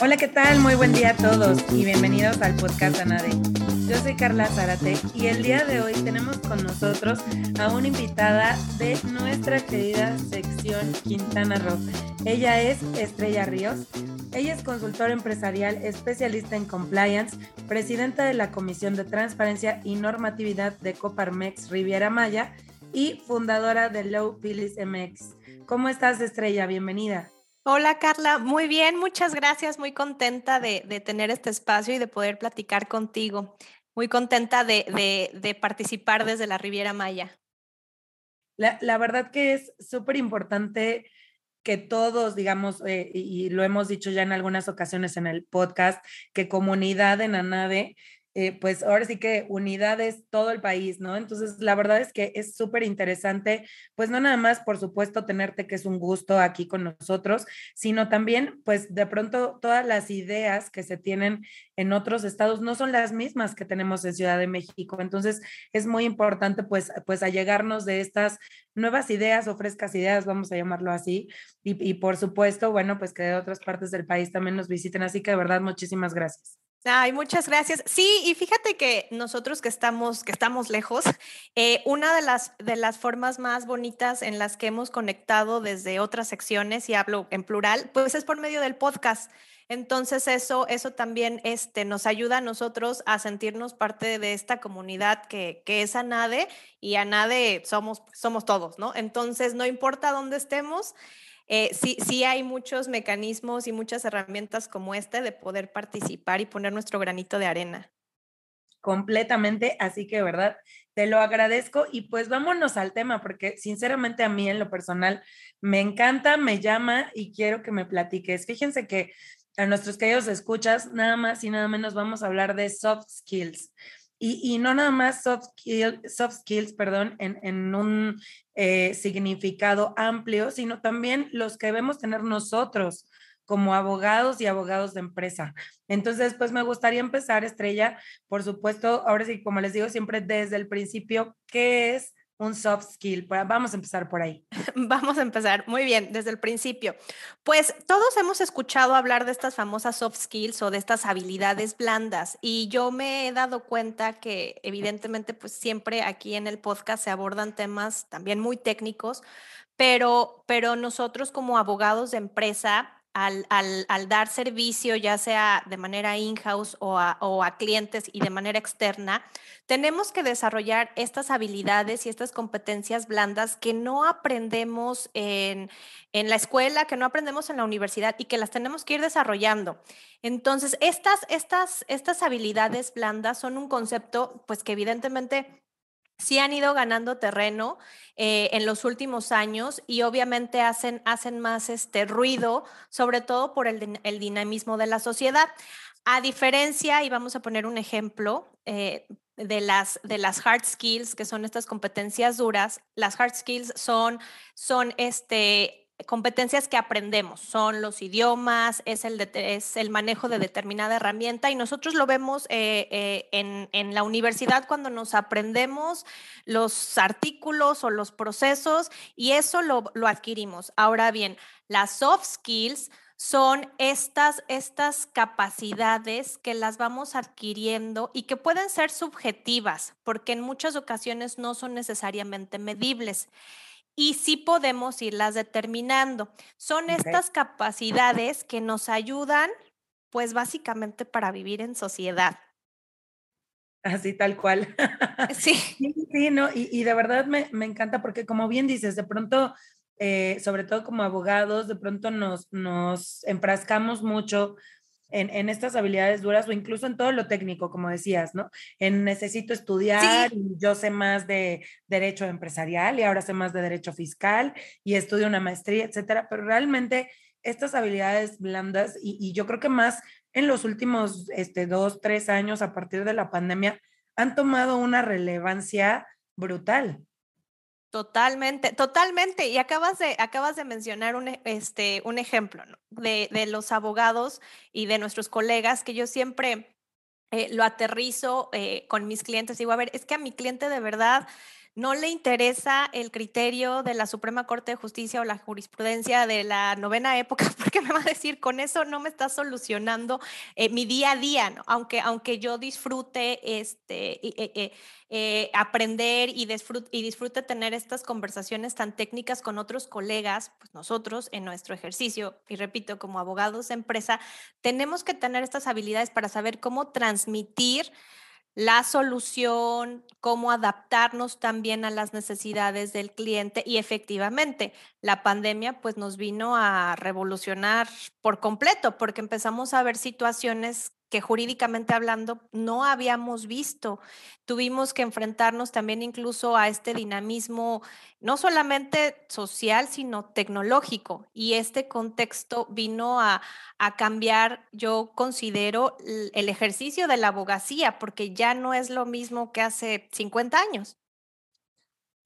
Hola, ¿qué tal? Muy buen día a todos y bienvenidos al podcast Anade. Yo soy Carla Zárate y el día de hoy tenemos con nosotros a una invitada de nuestra querida sección Quintana Roo. Ella es Estrella Ríos. Ella es consultora empresarial, especialista en compliance, presidenta de la Comisión de Transparencia y Normatividad de Coparmex Riviera Maya y fundadora de Low Pilis MX. ¿Cómo estás, Estrella? Bienvenida. Hola Carla, muy bien, muchas gracias, muy contenta de, tener este espacio y de poder platicar contigo, muy contenta de, participar desde la Riviera Maya. La, verdad que es súper importante que todos, digamos, eh, y lo hemos dicho ya en algunas ocasiones en el podcast, que comunidad en ANADE eh, pues ahora sí que unidades todo el país, ¿no? Entonces, la verdad es que es súper interesante, pues no nada más, por supuesto, tenerte que es un gusto aquí con nosotros, sino también, pues de pronto todas las ideas que se tienen en otros estados no son las mismas que tenemos en Ciudad de México. Entonces, es muy importante, pues, pues allegarnos de estas nuevas ideas o frescas ideas, vamos a llamarlo así, y, y por supuesto, bueno, pues que de otras partes del país también nos visiten. Así que de verdad, muchísimas gracias. Ay, muchas gracias. Sí, y fíjate que nosotros que estamos, que estamos lejos, eh, una de las, de las formas más bonitas en las que hemos conectado desde otras secciones, y hablo en plural, pues es por medio del podcast. Entonces eso, eso también este, nos ayuda a nosotros a sentirnos parte de esta comunidad que, que es ANADE y ANADE somos, somos todos, ¿no? Entonces no importa dónde estemos, eh, sí, sí hay muchos mecanismos y muchas herramientas como este de poder participar y poner nuestro granito de arena. Completamente, así que, ¿verdad? Te lo agradezco y pues vámonos al tema, porque sinceramente a mí en lo personal me encanta, me llama y quiero que me platiques. Fíjense que a nuestros queridos escuchas, nada más y nada menos vamos a hablar de soft skills. Y, no nada más soft, soft skills, perdón, en, en un eh, significado amplio, sino también los que debemos tener nosotros como abogados y abogados de empresa. Entonces, pues me gustaría empezar, Estrella, por supuesto, ahora sí, como les digo siempre desde el principio, ¿qué es un soft skill? Vamos a empezar por ahí. Vamos a empezar, muy bien, desde el principio. Pues todos hemos escuchado hablar de estas famosas soft skills o de estas habilidades blandas y yo me he dado cuenta que evidentemente pues siempre aquí en el podcast se abordan temas también muy técnicos, pero, pero nosotros como abogados de empresa al, dar servicio, ya sea de manera in-house o a, clientes y de manera externa, tenemos que desarrollar estas habilidades y estas competencias blandas que no aprendemos en, la escuela, que no aprendemos en la universidad y que las tenemos que ir desarrollando. Entonces, estas, estas, estas habilidades blandas son un concepto, pues que evidentemente sí han ido ganando terreno eh, en los últimos años y obviamente hacen, hacen más este ruido, sobre todo por el, dinamismo de la sociedad. A diferencia, y vamos a poner un ejemplo, eh, de las, de las hard skills, que son estas competencias duras, las hard skills son, son este, competencias que aprendemos, son los idiomas, es el, es el manejo de determinada herramienta y nosotros lo vemos eh, eh, en, en, la universidad cuando nos aprendemos los artículos o los procesos y eso lo, lo adquirimos. Ahora bien, las soft skills son estas, estas capacidades que las vamos adquiriendo y que pueden ser subjetivas, porque en muchas ocasiones no son necesariamente medibles y sí podemos irlas determinando. Son estas capacidades que nos ayudan, pues básicamente para vivir en sociedad. Así tal cual. Sí. Sí, no, y, de verdad me, me, encanta porque como bien dices, de pronto, eh, sobre todo como abogados, de pronto nos, nos enfrascamos mucho en, estas habilidades duras o incluso en todo lo técnico, como decías, ¿no? En necesito estudiar y yo sé más de derecho empresarial y ahora sé más de derecho fiscal y estudio una maestría, etcétera, pero realmente estas habilidades blandas y, yo creo que más en los últimos este, dos, tres años a partir de la pandemia han tomado una relevancia brutal. Totalmente, totalmente. Y acabas de, acabas de mencionar un, este, un ejemplo de, de, los abogados y de nuestros colegas que yo siempre eh, lo aterrizo eh, con mis clientes. Digo, a ver, es que a mi cliente de verdad no le interesa el criterio de la Suprema Corte de Justicia o la jurisprudencia de la novena época, porque me va a decir, con eso no me está solucionando eh, mi día a día, ¿no? aunque, aunque yo disfrute este, eh, eh, aprender y disfrute, y disfrute tener estas conversaciones tan técnicas con otros colegas, pues nosotros en nuestro ejercicio, y repito, como abogados de empresa, tenemos que tener estas habilidades para saber cómo transmitir la solución, cómo adaptarnos también a las necesidades del cliente y efectivamente la pandemia pues nos vino a revolucionar por completo porque empezamos a ver situaciones que jurídicamente hablando no habíamos visto. Tuvimos que enfrentarnos también incluso a este dinamismo, no solamente social, sino tecnológico. Y este contexto vino a, cambiar, yo considero, el ejercicio de la abogacía, porque ya no es lo mismo que hace 50 años.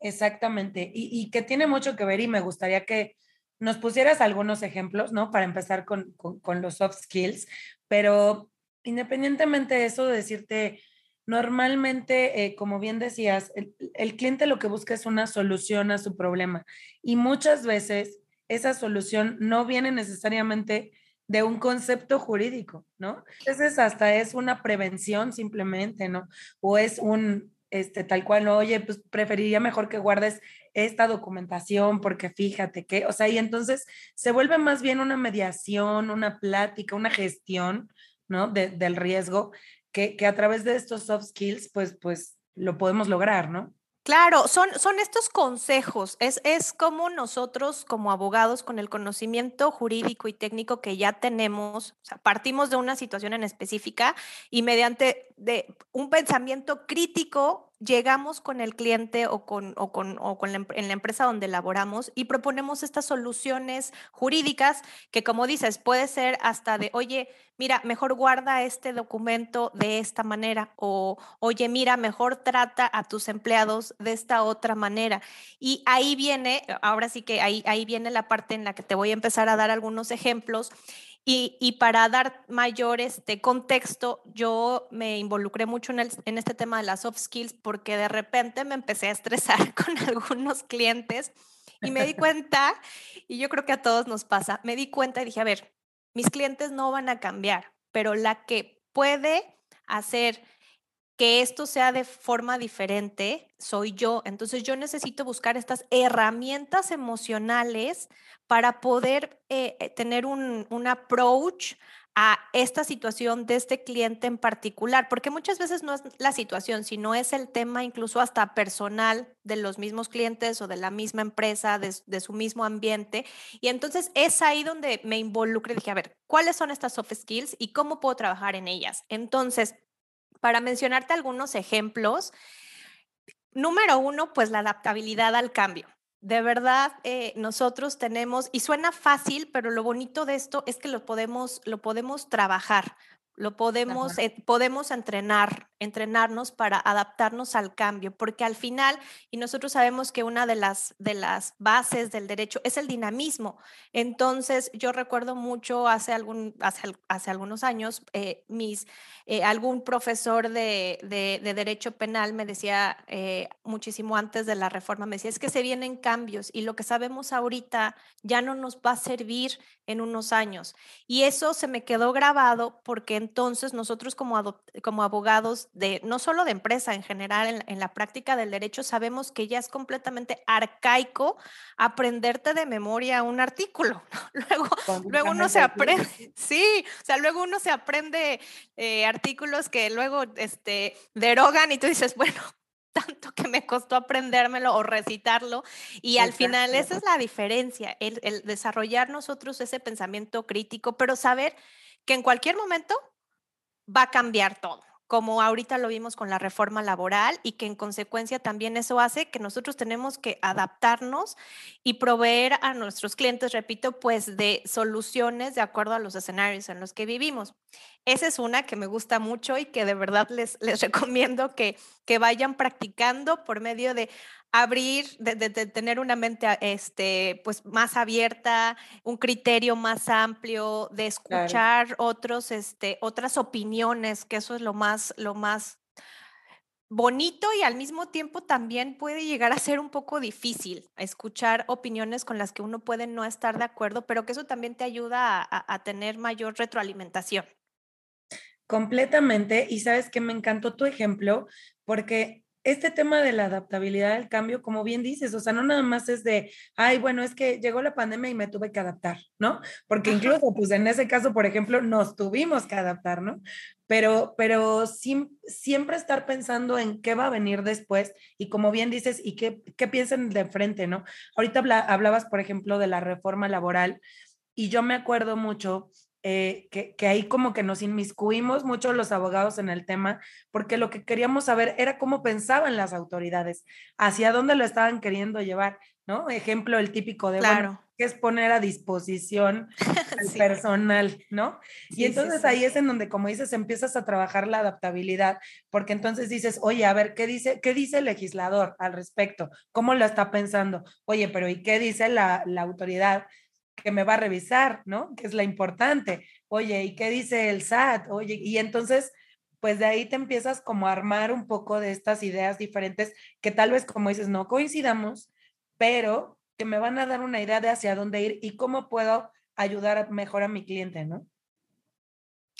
Exactamente, y, que tiene mucho que ver y me gustaría que nos pusieras algunos ejemplos, ¿no? Para empezar con, con los soft skills, pero independientemente de eso, de decirte, normalmente, eh, como bien decías, el, cliente lo que busca es una solución a su problema y muchas veces esa solución no viene necesariamente de un concepto jurídico, ¿no? Entonces hasta es una prevención simplemente, ¿no? O es un, este, tal cual, oye, pues preferiría mejor que guardes esta documentación porque fíjate que, o sea, y entonces se vuelve más bien una mediación, una plática, una gestión ¿no? del riesgo, que, a través de estos soft skills, pues, pues lo podemos lograr, ¿no? Claro, son, son estos consejos, es, es como nosotros como abogados con el conocimiento jurídico y técnico que ya tenemos, partimos de una situación en específica y mediante de un pensamiento crítico llegamos con el cliente o, con, o con, o con la, en la empresa donde laboramos y proponemos estas soluciones jurídicas que, como dices, puede ser hasta de, oye, mira, mejor guarda este documento de esta manera o, oye, mira, mejor trata a tus empleados de esta otra manera. Y ahí viene, ahora sí que ahí, ahí viene la parte en la que te voy a empezar a dar algunos ejemplos. Y, para dar mayor este contexto, yo me involucré mucho en, en este tema de las soft skills porque de repente me empecé a estresar con algunos clientes y me di cuenta, y yo creo que a todos nos pasa, me di cuenta y dije, a ver, mis clientes no van a cambiar, pero la que puede hacer que esto sea de forma diferente soy yo. Entonces yo necesito buscar estas herramientas emocionales para poder eh, eh, tener un, un approach a esta situación de este cliente en particular, porque muchas veces no es la situación, sino es el tema incluso hasta personal de los mismos clientes o de la misma empresa, de, de su mismo ambiente. Y entonces es ahí donde me involucré, dije, a ver, ¿cuáles son estas soft skills y cómo puedo trabajar en ellas? Entonces, para mencionarte algunos ejemplos, número uno, pues la adaptabilidad al cambio. De verdad, eh, nosotros tenemos, y suena fácil, pero lo bonito de esto es que lo podemos, lo podemos trabajar. Lo podemos, eh, podemos entrenar, entrenarnos para adaptarnos al cambio, porque al final, y nosotros sabemos que una de las, de las bases del derecho es el dinamismo. Entonces, yo recuerdo mucho hace, algún, hace, hace algunos años, eh, mis, eh, algún profesor de, de, de, derecho penal me decía muchísimo antes de la reforma, me decía, es que se vienen cambios y lo que sabemos ahorita ya no nos va a servir en unos años. Y eso se me quedó grabado porque entonces nosotros como, como abogados de no solo de empresa en general en, la práctica del derecho sabemos que ya es completamente arcaico aprenderte de memoria un artículo. Luego, luego uno se aprende, sí, o sea, luego uno se aprende eh, artículos que luego este, derogan y tú dices, bueno, tanto que me costó aprendérmelo o recitarlo. Y al final esa es la diferencia, el, el, desarrollar nosotros ese pensamiento crítico, pero saber que en cualquier momento va a cambiar todo como ahorita lo vimos con la reforma laboral y que en consecuencia también eso hace que nosotros tenemos que adaptarnos y proveer a nuestros clientes, repito, pues de soluciones de acuerdo a los escenarios en los que vivimos. Esa es una que me gusta mucho y que de verdad les, les recomiendo que, que vayan practicando por medio de abrir, de, tener una mente este, pues, más abierta, un criterio más amplio, de escuchar otros, este, otras opiniones, que eso es lo más, lo más bonito y al mismo tiempo también puede llegar a ser un poco difícil escuchar opiniones con las que uno puede no estar de acuerdo, pero que eso también te ayuda a, a tener mayor retroalimentación. Completamente. Y sabes que me encantó tu ejemplo porque este tema de la adaptabilidad al cambio, como bien dices, o sea, no nada más es de, ay, bueno, es que llegó la pandemia y me tuve que adaptar, ¿no? Porque incluso, pues en ese caso, por ejemplo, nos tuvimos que adaptar, ¿no? Pero, pero siempre estar pensando en qué va a venir después y como bien dices, y qué, qué piensan de frente, ¿no? Ahorita hablabas, por ejemplo, de la reforma laboral y yo me acuerdo mucho eh, que, que, ahí como que nos inmiscuimos mucho los abogados en el tema, porque lo que queríamos saber era cómo pensaban las autoridades, hacia dónde lo estaban queriendo llevar, ¿no? Ejemplo, el típico de, bueno, que es poner a disposición al personal, ¿no? y entonces ahí es en donde, como dices, empiezas a trabajar la adaptabilidad, porque entonces dices, oye, a ver, ¿qué dice, qué dice el legislador al respecto? ¿Cómo lo está pensando? Oye, pero ¿y qué dice la, la autoridad? Que me va a revisar, ¿no? Que es la importante. Oye, ¿y qué dice el SAT? Oye, y entonces, pues de ahí te empiezas como a armar un poco de estas ideas diferentes que tal vez, como dices, no coincidamos, pero que me van a dar una idea de hacia dónde ir y cómo puedo ayudar mejor a mi cliente, ¿no?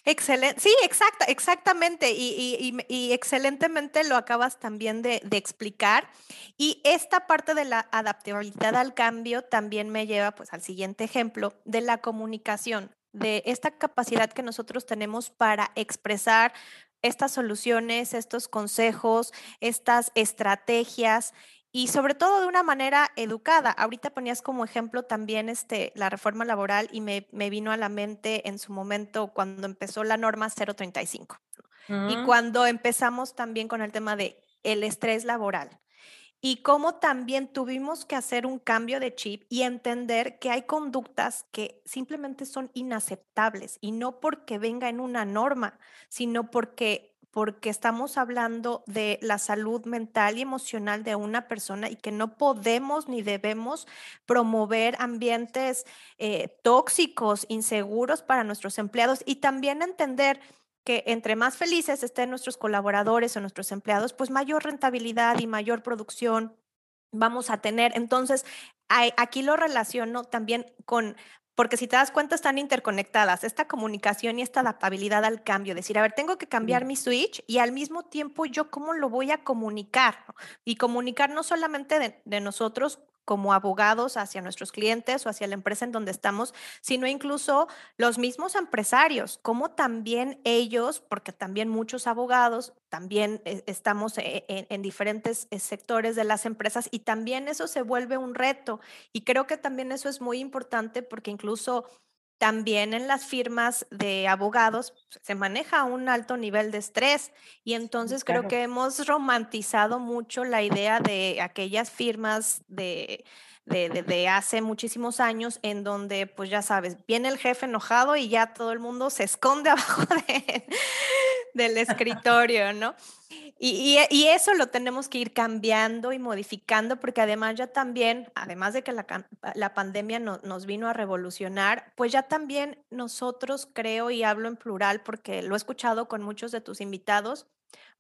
Excelente, sí, exacta, exactamente, y, excelentemente lo acabas también de, explicar. Y esta parte de la adaptabilidad al cambio también me lleva pues al siguiente ejemplo de la comunicación, de esta capacidad que nosotros tenemos para expresar estas soluciones, estos consejos, estas estrategias y sobre todo de una manera educada. Ahorita ponías como ejemplo también este, la reforma laboral y me, vino a la mente en su momento cuando empezó la norma 035 y mm. cuando empezamos también con el tema de el estrés laboral y cómo también tuvimos que hacer un cambio de chip y entender que hay conductas que simplemente son inaceptables y no porque venga en una norma, sino porque porque estamos hablando de la salud mental y emocional de una persona y que no podemos ni debemos promover ambientes eh, tóxicos, inseguros para nuestros empleados y también entender que entre más felices estén nuestros colaboradores o nuestros empleados, pues mayor rentabilidad y mayor producción vamos a tener. Entonces, aquí lo relaciono también con porque si te das cuenta están interconectadas, esta comunicación y esta adaptabilidad al cambio, decir, a ver, tengo que cambiar mi switch y al mismo tiempo yo cómo lo voy a comunicar y comunicar no solamente de, de nosotros como abogados hacia nuestros clientes o hacia la empresa en donde estamos, sino incluso los mismos empresarios, como también ellos, porque también muchos abogados, también eh, estamos e, e, en, diferentes eh, sectores de las empresas y también eso se vuelve un reto. Y creo que también eso es muy importante porque incluso también en las firmas de abogados se maneja un alto nivel de estrés y entonces creo que hemos romantizado mucho la idea de aquellas firmas de, de, hace muchísimos años en donde, pues ya sabes, viene el jefe enojado y ya todo el mundo se esconde abajo del escritorio, ¿no? Y, y, eso lo tenemos que ir cambiando y modificando porque además ya también, además de que la, la pandemia nos vino a revolucionar, pues ya también nosotros creo, y hablo en plural porque lo he escuchado con muchos de tus invitados,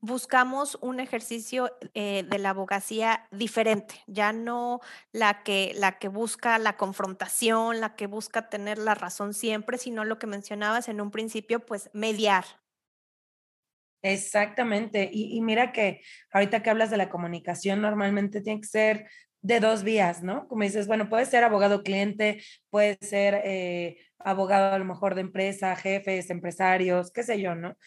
buscamos un ejercicio eh, de la abogacía diferente, ya no la que, la que busca la confrontación, la que busca tener la razón siempre, sino lo que mencionabas en un principio, pues mediar, Exactamente. Y, mira que ahorita que hablas de la comunicación, normalmente tiene que ser de dos vías, ¿no? Como dices, bueno, puede ser abogado cliente, puede ser eh, abogado a lo mejor de empresa, jefes, empresarios, qué sé yo, ¿no?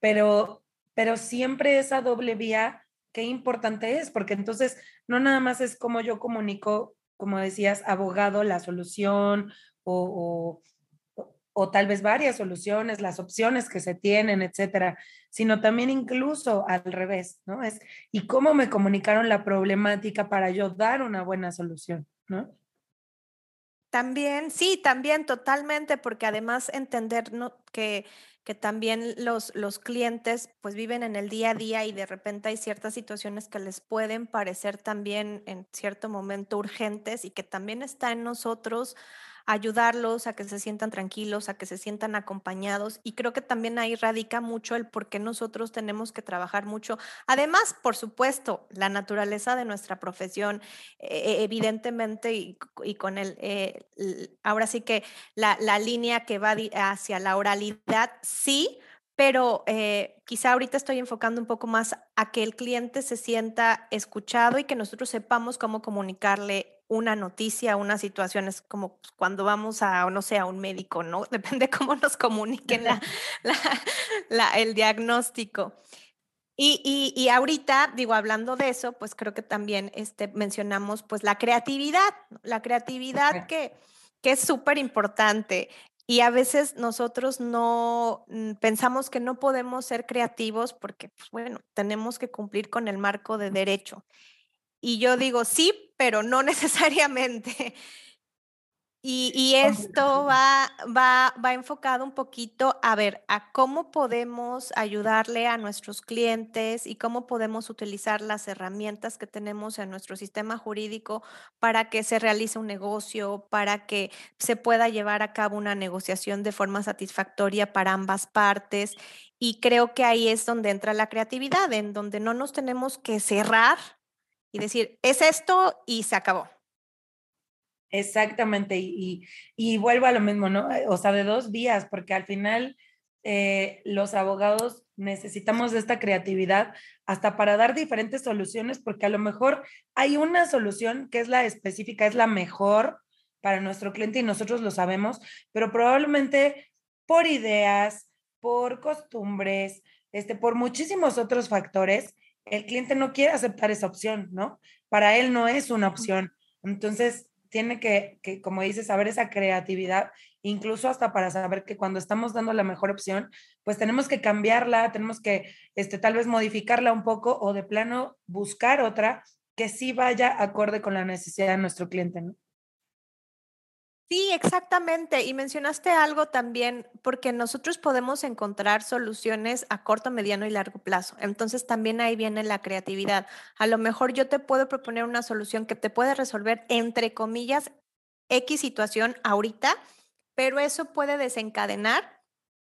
Pero, pero siempre esa doble vía, qué importante es, porque entonces no nada más es como yo comunico, como decías, abogado, la solución o tal vez varias soluciones, las opciones que se tienen, etcétera, sino también incluso al revés, ¿no? Es, ¿y cómo me comunicaron la problemática para yo dar una buena solución, ¿no? También, sí, también totalmente, porque además entender ¿no? que que también los, los clientes pues viven en el día a día y de repente hay ciertas situaciones que les pueden parecer también en cierto momento urgentes y que también está en nosotros ayudarlos a que se sientan tranquilos, a que se sientan acompañados. Y creo que también ahí radica mucho el por qué nosotros tenemos que trabajar mucho. Además, por supuesto, la naturaleza de nuestra profesión, eh, evidentemente, y, con el, eh, ahora sí que la, la línea que va hacia la oralidad, sí, pero eh, quizá ahorita estoy enfocando un poco más a que el cliente se sienta escuchado y que nosotros sepamos cómo comunicarle una noticia, una situación, es como pues, cuando vamos a, no sé, a un médico, ¿no? Depende cómo nos comuniquen la, el diagnóstico. Y, y, ahorita, digo, hablando de eso, pues creo que también este, mencionamos pues la creatividad, la creatividad que, que es súper importante. Y a veces nosotros no mm, pensamos que no podemos ser creativos porque, pues, bueno, tenemos que cumplir con el marco de derecho. Y yo digo, sí, pero no necesariamente. Y, esto va, va, va, enfocado un poquito a ver a cómo podemos ayudarle a nuestros clientes y cómo podemos utilizar las herramientas que tenemos en nuestro sistema jurídico para que se realice un negocio, para que se pueda llevar a cabo una negociación de forma satisfactoria para ambas partes. Y creo que ahí es donde entra la creatividad, en donde no nos tenemos que cerrar y decir, es esto y se acabó. Exactamente, y, y, vuelvo a lo mismo, ¿no? O sea, de dos vías, porque al final eh, los abogados necesitamos de esta creatividad hasta para dar diferentes soluciones, porque a lo mejor hay una solución que es la específica, es la mejor para nuestro cliente y nosotros lo sabemos, pero probablemente por ideas, por costumbres, este, por muchísimos otros factores, el cliente no quiere aceptar esa opción, ¿no? Para él no es una opción. Entonces, tiene que, que, como dices, saber esa creatividad, incluso hasta para saber que cuando estamos dando la mejor opción, pues tenemos que cambiarla, tenemos que este, tal vez modificarla un poco o de plano buscar otra que sí vaya acorde con la necesidad de nuestro cliente, ¿no? Sí, exactamente. Y mencionaste algo también, porque nosotros podemos encontrar soluciones a corto, mediano y largo plazo. Entonces también ahí viene la creatividad. A lo mejor yo te puedo proponer una solución que te puede resolver, entre comillas, X situación ahorita, pero eso puede desencadenar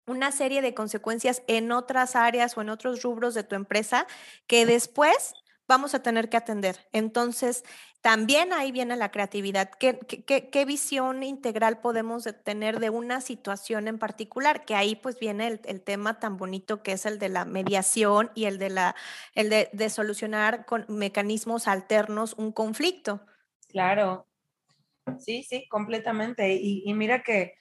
una serie de consecuencias en otras áreas o en otros rubros de tu empresa que después vamos a tener que atender. Entonces, también ahí viene la creatividad. ¿Qué, visión integral podemos tener de una situación en particular? Que ahí pues viene el, tema tan bonito que es el de la mediación y el de, la, el de, solucionar con mecanismos alternos un conflicto. Claro, sí, sí, completamente. Y, y mira que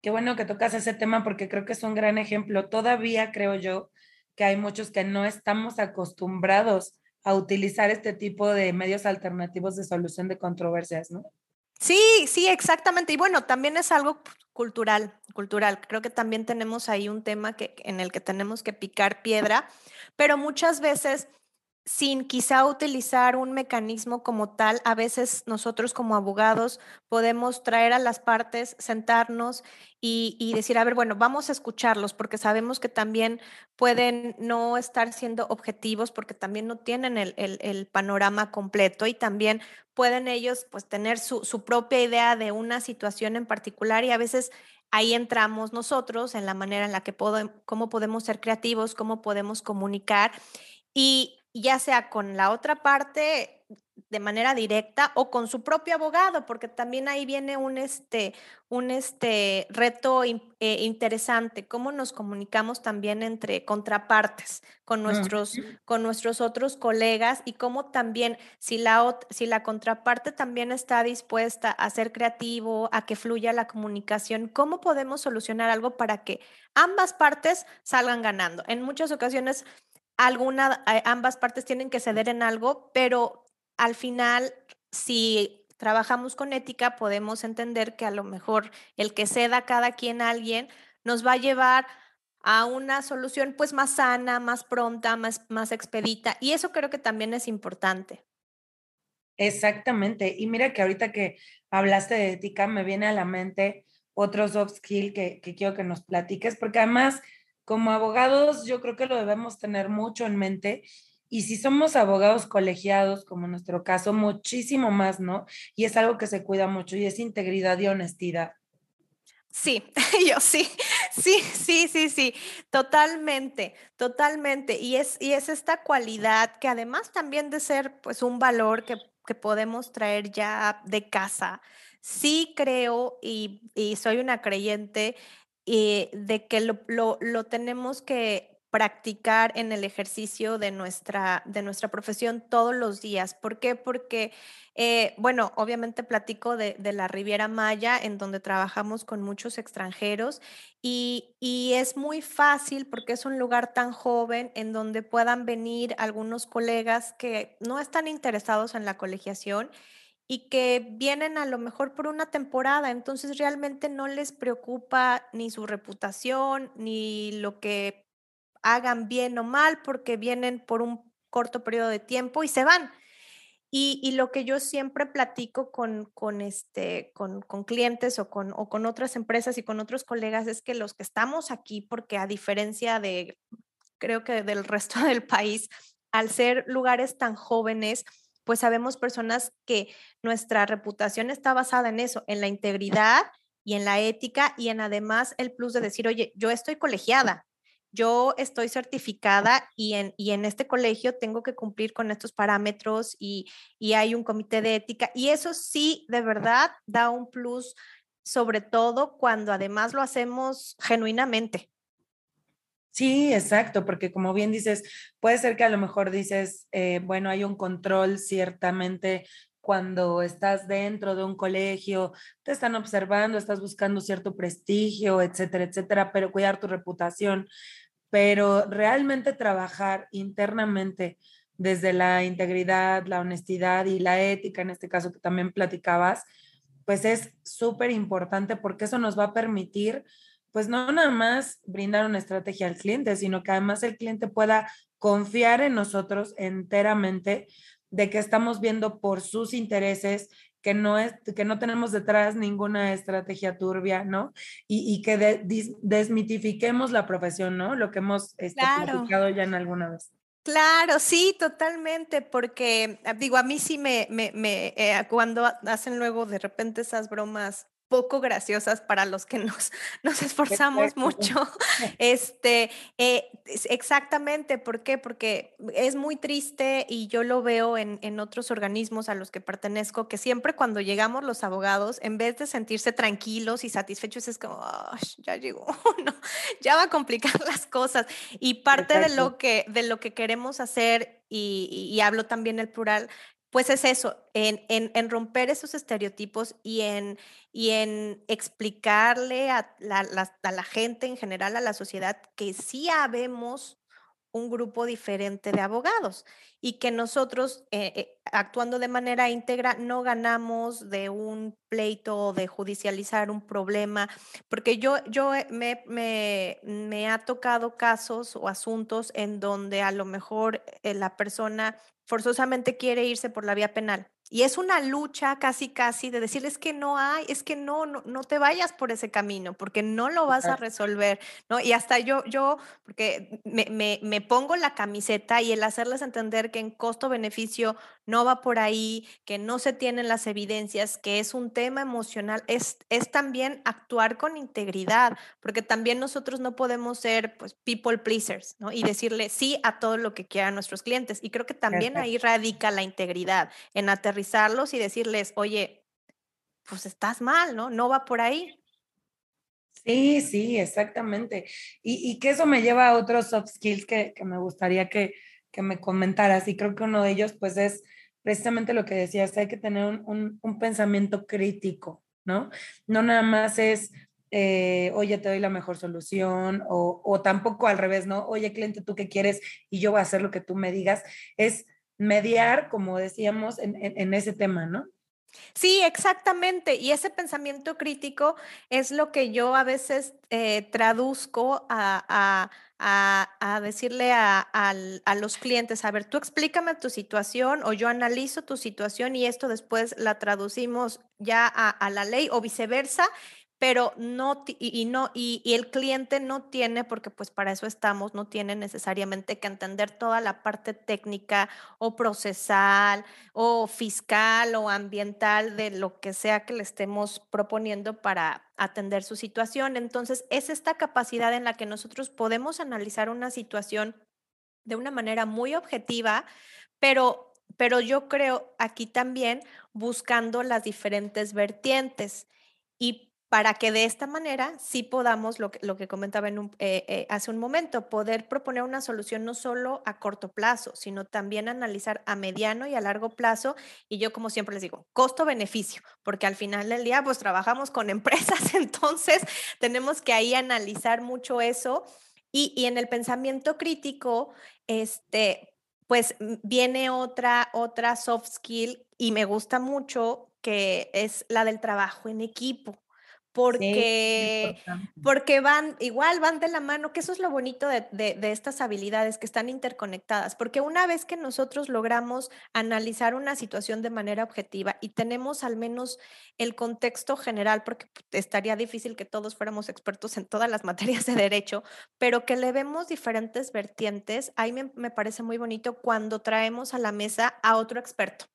qué bueno que tocas ese tema porque creo que es un gran ejemplo. Todavía creo yo que hay muchos que no estamos acostumbrados a utilizar este tipo de medios alternativos de solución de controversias, ¿no? Sí, sí, exactamente. Y bueno, también es algo cultural, cultural. Creo que también tenemos ahí un tema que, en el que tenemos que picar piedra, pero muchas veces sin quizá utilizar un mecanismo como tal, a veces nosotros como abogados podemos traer a las partes, sentarnos y, decir, a ver, bueno, vamos a escucharlos porque sabemos que también pueden no estar siendo objetivos porque también no tienen el, panorama completo y también pueden ellos pues tener su, su propia idea de una situación en particular y a veces ahí entramos nosotros en la manera en la que podemos, cómo podemos ser creativos, cómo podemos comunicar y ya sea con la otra parte de manera directa o con su propio abogado, porque también ahí viene un, este, un este reto eh, interesante, cómo nos comunicamos también entre contrapartes con nuestros, con nuestros otros colegas y cómo también si la, si la contraparte también está dispuesta a ser creativo, a que fluya la comunicación, cómo podemos solucionar algo para que ambas partes salgan ganando. En muchas ocasiones alguna, eh, ambas partes tienen que ceder en algo, pero al final, si trabajamos con ética, podemos entender que a lo mejor el que ceda cada quien a alguien nos va a llevar a una solución pues más sana, más pronta, más, más expedita. Y eso creo que también es importante. Exactamente. Y mira que ahorita que hablaste de ética, me viene a la mente otro soft skill que, que quiero que nos platiques, porque además como abogados yo creo que lo debemos tener mucho en mente y si somos abogados colegiados, como en nuestro caso, muchísimo más, ¿no? Y es algo que se cuida mucho y es integridad y honestidad. Sí, yo sí, sí, sí, sí, sí, totalmente, totalmente. Y es, y es esta cualidad que además también de ser pues un valor que, que podemos traer ya de casa, sí creo y, y soy una creyente eh, de que lo, lo, tenemos que practicar en el ejercicio de nuestra, de nuestra profesión todos los días. ¿Por qué? Porque, eh, bueno, obviamente platico de, de, la Riviera Maya, en donde trabajamos con muchos extranjeros y, y, es muy fácil porque es un lugar tan joven en donde puedan venir algunos colegas que no están interesados en la colegiación y que vienen a lo mejor por una temporada, entonces realmente no les preocupa ni su reputación, ni lo que hagan bien o mal, porque vienen por un corto periodo de tiempo y se van. Y, y lo que yo siempre platico con, con, este, con, con clientes o con, o con otras empresas y con otros colegas es que los que estamos aquí, porque a diferencia de, creo que del resto del país, al ser lugares tan jóvenes, pues sabemos personas que nuestra reputación está basada en eso, en la integridad y en la ética y en además el plus de decir, oye, yo estoy colegiada, yo estoy certificada y en, y en este colegio tengo que cumplir con estos parámetros y, y hay un comité de ética y eso sí, de verdad, da un plus, sobre todo cuando además lo hacemos genuinamente. Sí, exacto, porque como bien dices, puede ser que a lo mejor dices, eh, bueno, hay un control ciertamente cuando estás dentro de un colegio, te están observando, estás buscando cierto prestigio, etcétera, etcétera, pero cuidar tu reputación, pero realmente trabajar internamente desde la integridad, la honestidad y la ética, en este caso que también platicabas, pues es súper importante porque eso nos va a permitir pues no nada más brindar una estrategia al cliente, sino que además el cliente pueda confiar en nosotros enteramente de que estamos viendo por sus intereses, que no, es, que no tenemos detrás ninguna estrategia turbia, ¿no? Y, y que desmitifiquemos la profesión, ¿no? Lo que hemos este, claro. ya en alguna vez. Claro, sí, totalmente, porque digo, a mí sí me, me, me eh, cuando hacen luego de repente esas bromas poco graciosas para los que nos, nos esforzamos mucho. Este, eh, exactamente, ¿por qué? Porque es muy triste y yo lo veo en, en, otros organismos a los que pertenezco, que siempre cuando llegamos los abogados, en vez de sentirse tranquilos y satisfechos, es como, oh, ya llegó, no, ya va a complicar las cosas. Y parte de lo, que, de lo que queremos hacer, y, y hablo también el plural, pues es eso, en, en, en, romper esos estereotipos y en, y en explicarle a la, a la, gente en general, a la sociedad, que sí habemos un grupo diferente de abogados y que nosotros, eh, eh, actuando de manera íntegra, no ganamos de un pleito o de judicializar un problema, porque yo, yo me, me, me ha tocado casos o asuntos en donde a lo mejor eh, la persona forzosamente quiere irse por la vía penal. Y es una lucha casi, casi de decirles que no hay, es que no, no, no te vayas por ese camino, porque no lo vas a resolver, ¿no? Y hasta yo, yo, porque me, me, me pongo la camiseta y el hacerles entender que en costo-beneficio no va por ahí, que no se tienen las evidencias, que es un tema emocional, es, es también actuar con integridad, porque también nosotros no podemos ser, pues, people pleasers, ¿no? Y decirle sí a todo lo que quieran nuestros clientes. Y creo que también ahí radica la integridad, en aterrizarlos y decirles, oye, pues estás mal, ¿no? No va por ahí. Sí, sí, exactamente. Y, y que eso me lleva a otros soft skills que, que me gustaría que, que, me comentaras. Y creo que uno de ellos, pues, es precisamente lo que decías, hay que tener un, un, pensamiento crítico, ¿no? No nada más es, eh, oye, te doy la mejor solución, o, o tampoco al revés, ¿no? Oye, cliente, ¿tú qué quieres? Y yo voy a hacer lo que tú me digas. Es mediar, como decíamos, en, ese tema, ¿no? Sí, exactamente. Y ese pensamiento crítico es lo que yo a veces eh, traduzco a, a decirle a, los clientes, a ver, tú explícame tu situación o yo analizo tu situación y esto después la traducimos ya a, la ley o viceversa pero no, y, no, y, el cliente no tiene, porque pues para eso estamos, no tiene necesariamente que entender toda la parte técnica o procesal o fiscal o ambiental de lo que sea que le estemos proponiendo para atender su situación. Entonces, es esta capacidad en la que nosotros podemos analizar una situación de una manera muy objetiva, pero, pero yo creo aquí también buscando las diferentes vertientes. Y para que de esta manera sí podamos, lo que, lo que comentaba en eh, eh, hace un momento, poder proponer una solución no solo a corto plazo, sino también analizar a mediano y a largo plazo. Y yo, como siempre les digo, costo-beneficio, porque al final del día, pues trabajamos con empresas, entonces tenemos que ahí analizar mucho eso. Y, y en el pensamiento crítico, este, pues viene otra, otra soft skill y me gusta mucho que es la del trabajo en equipo porque, porque van, igual van de la mano, que eso es lo bonito de, de, estas habilidades que están interconectadas, porque una vez que nosotros logramos analizar una situación de manera objetiva y tenemos al menos el contexto general, porque estaría difícil que todos fuéramos expertos en todas las materias de derecho, pero que le vemos diferentes vertientes, ahí me, me parece muy bonito cuando traemos a la mesa a otro experto.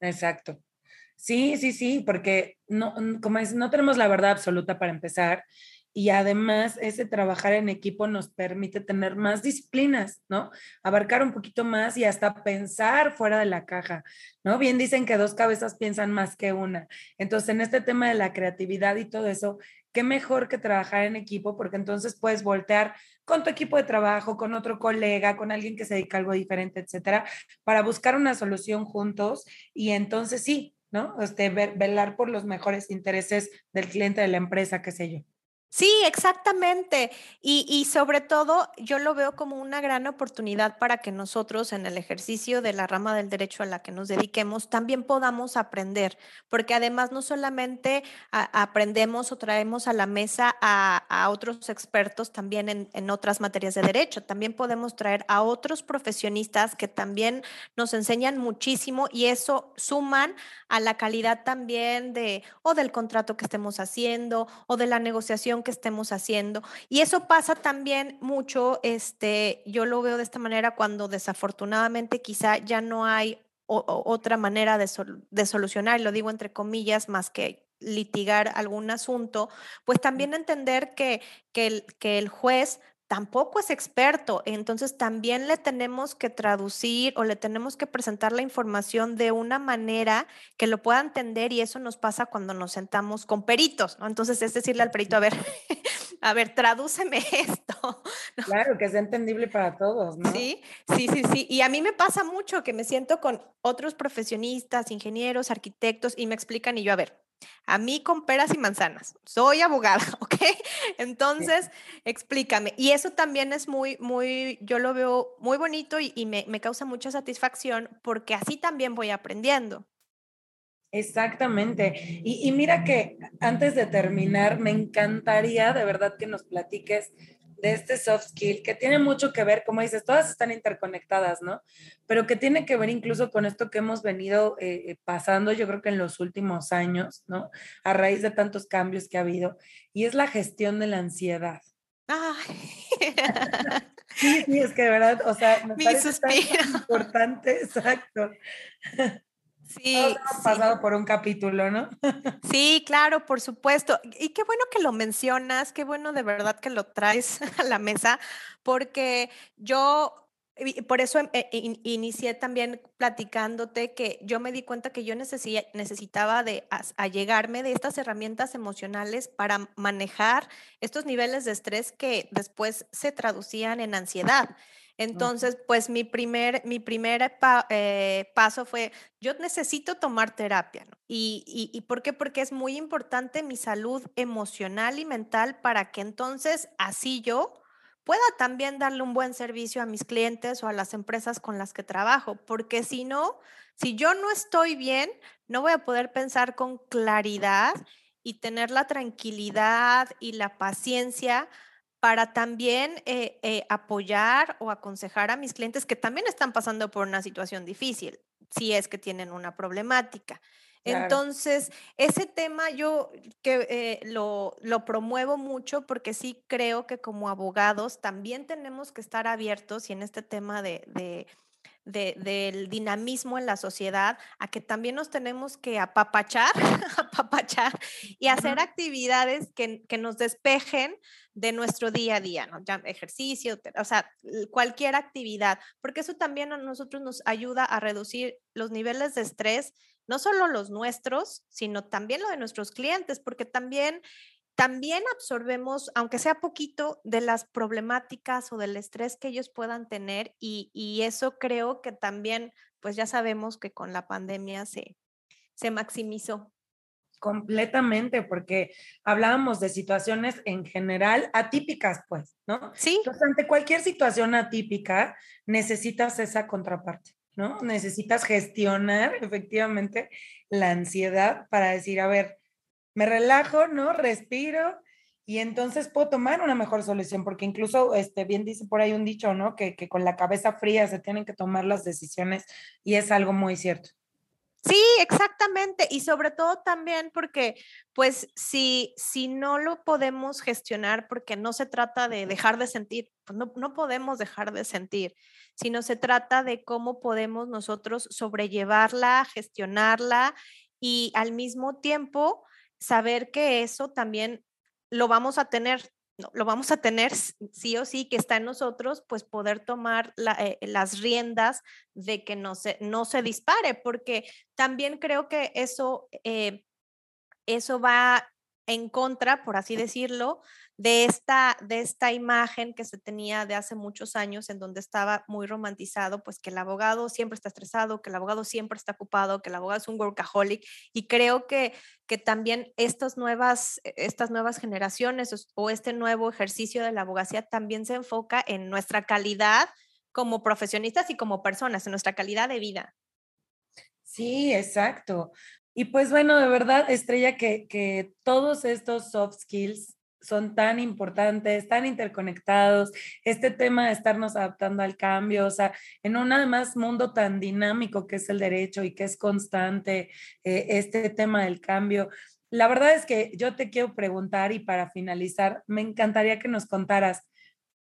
Exacto. Sí, sí, sí, porque no, como es, no tenemos la verdad absoluta para empezar y además ese trabajar en equipo nos permite tener más disciplinas, ¿no? Abarcar un poquito más y hasta pensar fuera de la caja, ¿no? Bien dicen que dos cabezas piensan más que una. Entonces, en este tema de la creatividad y todo eso, qué mejor que trabajar en equipo porque entonces puedes voltear con tu equipo de trabajo, con otro colega, con alguien que se dedica a algo diferente, etcétera, para buscar una solución juntos y entonces sí, ¿no? Este, velar por los mejores intereses del cliente de la empresa, qué sé yo. Sí, exactamente. Y, sobre todo, yo lo veo como una gran oportunidad para que nosotros en el ejercicio de la rama del derecho a la que nos dediquemos también podamos aprender, porque además no solamente aprendemos o traemos a la mesa a, otros expertos también en, en, otras materias de derecho, también podemos traer a otros profesionistas que también nos enseñan muchísimo y eso suman a la calidad también de o del contrato que estemos haciendo o de la negociación que estemos haciendo. Y eso pasa también mucho, este, yo lo veo de esta manera cuando desafortunadamente quizá ya no hay otra manera de, de solucionar, lo digo entre comillas, más que litigar algún asunto, pues también entender que, que, el, que el juez tampoco es experto, entonces también le tenemos que traducir o le tenemos que presentar la información de una manera que lo pueda entender y eso nos pasa cuando nos sentamos con peritos, ¿no? Entonces es decirle al perito, a ver, a ver, tradúceme esto. Claro, que sea entendible para todos, ¿no? Sí, sí, sí, sí. Y a mí me pasa mucho que me siento con otros profesionistas, ingenieros, arquitectos y me explican y yo, a ver, a mí con peras y manzanas. Soy abogada, ¿ok? Entonces, explícame. Y eso también es muy, muy, yo lo veo muy bonito y, me, me causa mucha satisfacción porque así también voy aprendiendo. Exactamente. Y, y, mira que antes de terminar, me encantaría de verdad que nos platiques de este soft skill que tiene mucho que ver, como dices, todas están interconectadas, ¿no? Pero que tiene que ver incluso con esto que hemos venido eh, eh, pasando, yo creo que en los últimos años, ¿no? A raíz de tantos cambios que ha habido, y es la gestión de la ansiedad. sí, sí, es que de verdad, o sea, me parece tan importante, exacto. Sí. pasado por un capítulo, ¿no? Sí, claro, por supuesto. Y qué bueno que lo mencionas, qué bueno de verdad que lo traes a la mesa, porque yo por eso em, eh, inicié también platicándote que yo me di cuenta que yo necesitaba de allegarme de estas herramientas emocionales para manejar estos niveles de estrés que después se traducían en ansiedad. Entonces, pues mi primer, mi primer eh, paso fue, yo necesito tomar terapia. ¿Y, y, por qué? Porque es muy importante mi salud emocional y mental para que entonces así yo pueda también darle un buen servicio a mis clientes o a las empresas con las que trabajo. Porque si no, si yo no estoy bien, no voy a poder pensar con claridad y tener la tranquilidad y la paciencia para también eh, eh, apoyar o aconsejar a mis clientes que también están pasando por una situación difícil. si es que tienen una problemática. Entonces, ese tema yo que eh, lo, lo, promuevo mucho porque sí creo que como abogados también tenemos que estar abiertos y en este tema de, de del dinamismo en la sociedad, a que también nos tenemos que apapachar, apapachar y hacer actividades que, que, nos despejen de nuestro día a día, ¿no? Ya, ejercicio, o sea, cualquier actividad, porque eso también a nosotros nos ayuda a reducir los niveles de estrés no solo los nuestros, sino también lo de nuestros clientes, porque también también absorbemos, aunque sea poquito, de las problemáticas o del estrés que ellos puedan tener y, eso creo que también, pues ya sabemos que con la pandemia se, se maximizó. Completamente, porque hablábamos de situaciones en general atípicas, pues, ¿no? Sí. Entonces, ante cualquier situación atípica, necesitas esa contraparte. ¿no? Necesitas gestionar efectivamente la ansiedad para decir, a ver, me relajo, ¿no? Respiro y entonces puedo tomar una mejor solución, porque incluso, este, bien dice por ahí un dicho, ¿no? Que, que con la cabeza fría se tienen que tomar las decisiones y es algo muy cierto. Sí, exactamente. Y sobre todo también porque, pues, si, si no lo podemos gestionar, porque no se trata de dejar de sentir, pues no, no podemos dejar de sentir, sino se trata de cómo podemos nosotros sobrellevarla, gestionarla y al mismo tiempo saber que eso también lo vamos a tener lo vamos a tener sí o sí, que está en nosotros, pues poder tomar eh, las riendas de que no se, no se dispare, porque también creo que eso, eh, eso va en contra, por así decirlo, de esta, de esta imagen que se tenía de hace muchos años en donde estaba muy romantizado, pues que el abogado siempre está estresado, que el abogado siempre está ocupado, que el abogado es un workaholic. Y creo que, que también estas nuevas, e, estas nuevas generaciones o este nuevo ejercicio de la abogacía también se enfoca en nuestra calidad como profesionistas y como personas, en nuestra calidad de vida. Sí, exacto. Y pues bueno, de verdad, Estrella, que, que todos estos soft skills son tan importantes, tan interconectados, este tema de estarnos adaptando al cambio, o sea, en un además mundo tan dinámico que es el derecho y que es constante, eh, este tema del cambio. La verdad es que yo te quiero preguntar y para finalizar, me encantaría que nos contaras,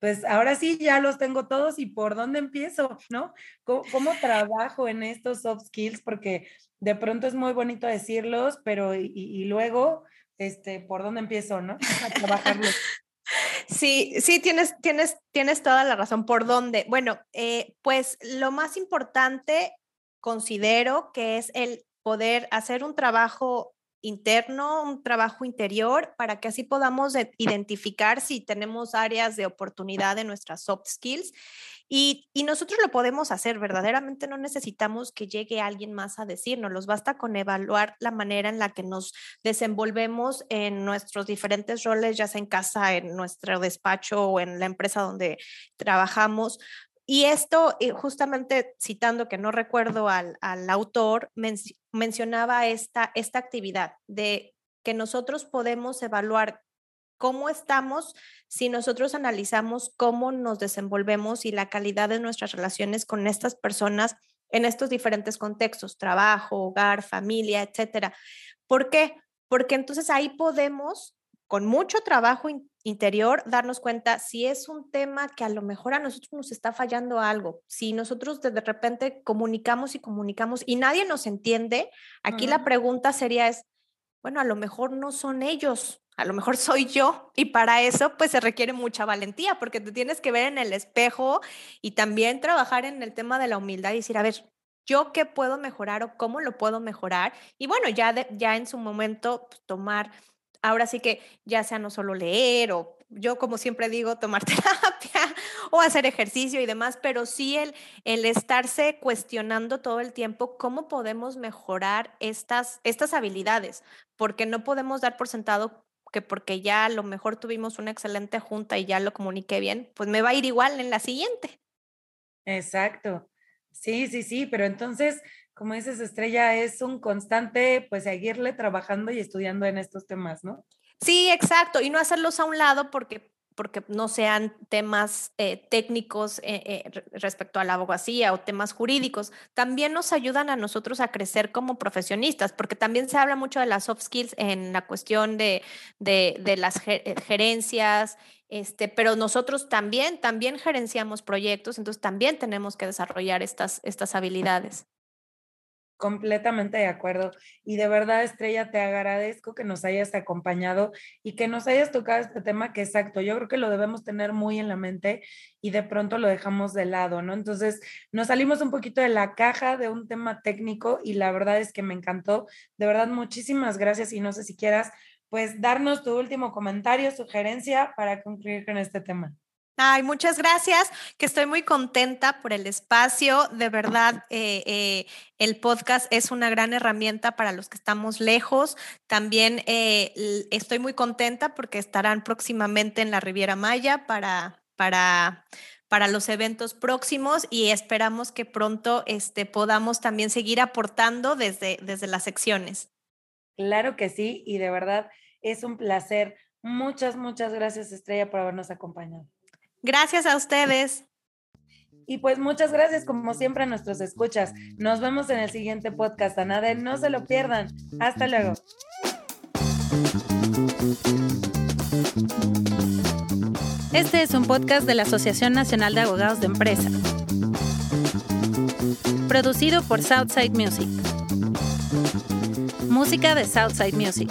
pues ahora sí ya los tengo todos y por dónde empiezo, ¿no? ¿Cómo, trabajo en estos soft skills? Porque de pronto es muy bonito decirlos, pero y, luego, este, ¿por dónde empiezo, no? A trabajarlos. Sí, sí, tienes, tienes, tienes toda la razón. ¿Por dónde? Bueno, eh, pues lo más importante considero que es el poder hacer un trabajo interno, un trabajo interior, para que así podamos identificar si tenemos áreas de oportunidad en nuestras soft skills. Y, nosotros lo podemos hacer, verdaderamente no necesitamos que llegue alguien más a decirnos, los basta con evaluar la manera en la que nos desenvolvemos en nuestros diferentes roles, ya sea en casa, en nuestro despacho o en la empresa donde trabajamos, y esto, eh, justamente citando que no recuerdo al, autor, mencionaba esta, esta actividad de que nosotros podemos evaluar cómo estamos si nosotros analizamos cómo nos desenvolvemos y la calidad de nuestras relaciones con estas personas en estos diferentes contextos, trabajo, hogar, familia, etcétera. ¿Por qué? Porque entonces ahí podemos, con mucho trabajo interior darnos cuenta si es un tema que a lo mejor a nosotros nos está fallando algo, si nosotros de repente comunicamos y comunicamos y nadie nos entiende, aquí la pregunta sería es, bueno, a lo mejor no son ellos, a lo mejor soy yo y para eso pues se requiere mucha valentía porque te tienes que ver en el espejo y también trabajar en el tema de la humildad y decir, a ver, yo qué puedo mejorar o cómo lo puedo mejorar y bueno, ya, ya en su momento pues, tomar ahora sí que ya sea no solo leer o yo como siempre digo, tomar terapia o hacer ejercicio y demás, pero sí el, el estarse cuestionando todo el tiempo cómo podemos mejorar estas, estas habilidades, porque no podemos dar por sentado que porque ya a lo mejor tuvimos una excelente junta y ya lo comuniqué bien, pues me va a ir igual en la siguiente. Exacto. Sí, sí, sí, pero entonces como dices, Estrella, es un constante, pues, seguirle trabajando y estudiando en estos temas, ¿no? Sí, exacto, y no hacerlos a un lado porque porque no sean temas eh, técnicos eh, eh, respecto a la abogacía o temas jurídicos, también nos ayudan a nosotros a crecer como profesionistas, porque también se habla mucho de las soft skills en la cuestión de, de, las gerencias, este, pero nosotros también, también gerenciamos proyectos, entonces también tenemos que desarrollar estas, estas habilidades. Completamente de acuerdo. Y de verdad, Estrella, te agradezco que nos hayas acompañado y que nos hayas tocado este tema que exacto, yo creo que lo debemos tener muy en la mente y de pronto lo dejamos de lado, ¿no? Entonces, nos salimos un poquito de la caja de un tema técnico y la verdad es que me encantó. De verdad, muchísimas gracias y no sé si quieras, pues, darnos tu último comentario, sugerencia para concluir con este tema. Ay, muchas gracias, que estoy muy contenta por el espacio. De verdad, eh, eh, el podcast es una gran herramienta para los que estamos lejos. También eh, estoy muy contenta porque estarán próximamente en la Riviera Maya para, para, para los eventos próximos y esperamos que pronto este, podamos también seguir aportando desde, desde las secciones. Claro que sí, y de verdad es un placer. Muchas, muchas gracias, Estrella, por habernos acompañado. Gracias a ustedes. Y pues muchas gracias como siempre a nuestros escuchas. Nos vemos en el siguiente podcast. A nada, no se lo pierdan. Hasta luego. Este es un podcast de la Asociación Nacional de Abogados de Empresa. Producido por Southside Music. Música de Southside Music.